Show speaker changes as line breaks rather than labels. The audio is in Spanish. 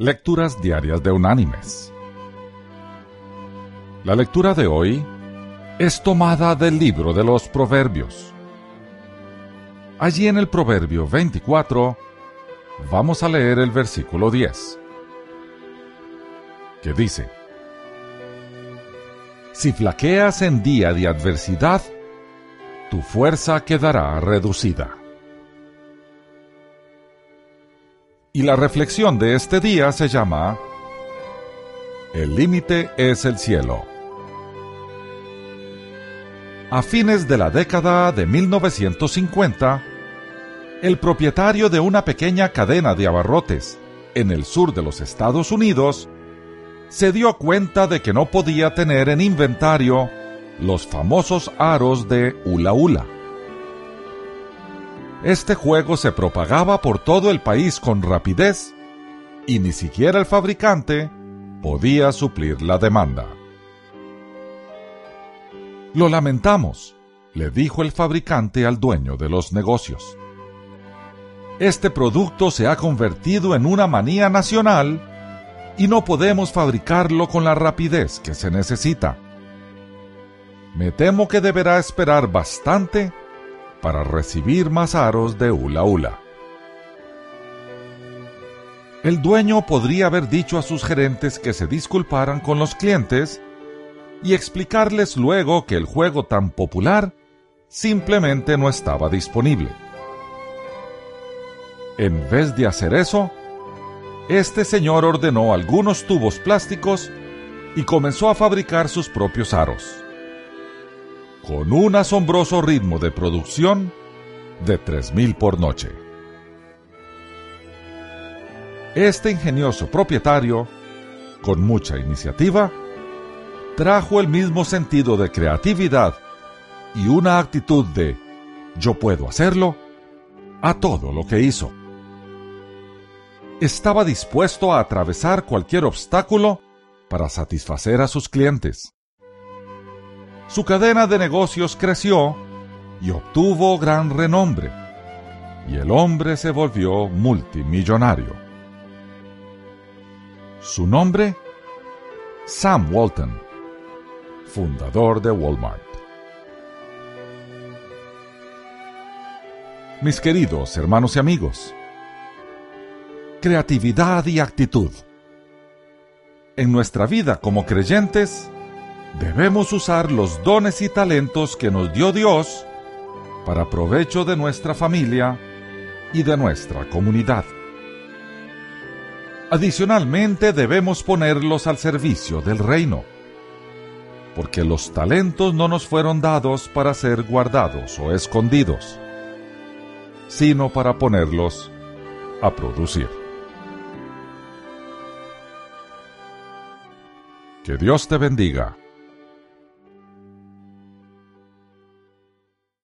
Lecturas Diarias de Unánimes. La lectura de hoy es tomada del libro de los Proverbios. Allí en el Proverbio 24 vamos a leer el versículo 10, que dice, Si flaqueas en día de adversidad, tu fuerza quedará reducida. Y la reflexión de este día se llama El límite es el cielo. A fines de la década de 1950, el propietario de una pequeña cadena de abarrotes en el sur de los Estados Unidos se dio cuenta de que no podía tener en inventario los famosos aros de hula hula este juego se propagaba por todo el país con rapidez y ni siquiera el fabricante podía suplir la demanda. Lo lamentamos, le dijo el fabricante al dueño de los negocios. Este producto se ha convertido en una manía nacional y no podemos fabricarlo con la rapidez que se necesita. Me temo que deberá esperar bastante para recibir más aros de hula hula. El dueño podría haber dicho a sus gerentes que se disculparan con los clientes y explicarles luego que el juego tan popular simplemente no estaba disponible. En vez de hacer eso, este señor ordenó algunos tubos plásticos y comenzó a fabricar sus propios aros con un asombroso ritmo de producción de 3.000 por noche. Este ingenioso propietario, con mucha iniciativa, trajo el mismo sentido de creatividad y una actitud de yo puedo hacerlo a todo lo que hizo. Estaba dispuesto a atravesar cualquier obstáculo para satisfacer a sus clientes su cadena de negocios creció y obtuvo gran renombre, y el hombre se volvió multimillonario. Su nombre, Sam Walton, fundador de Walmart. Mis queridos hermanos y amigos, creatividad y actitud. En nuestra vida como creyentes, debemos usar los dones y talentos que nos dio Dios para provecho de nuestra familia y de nuestra comunidad. Adicionalmente debemos ponerlos al servicio del reino, porque los talentos no nos fueron dados para ser guardados o escondidos, sino para ponerlos a producir. Que Dios te bendiga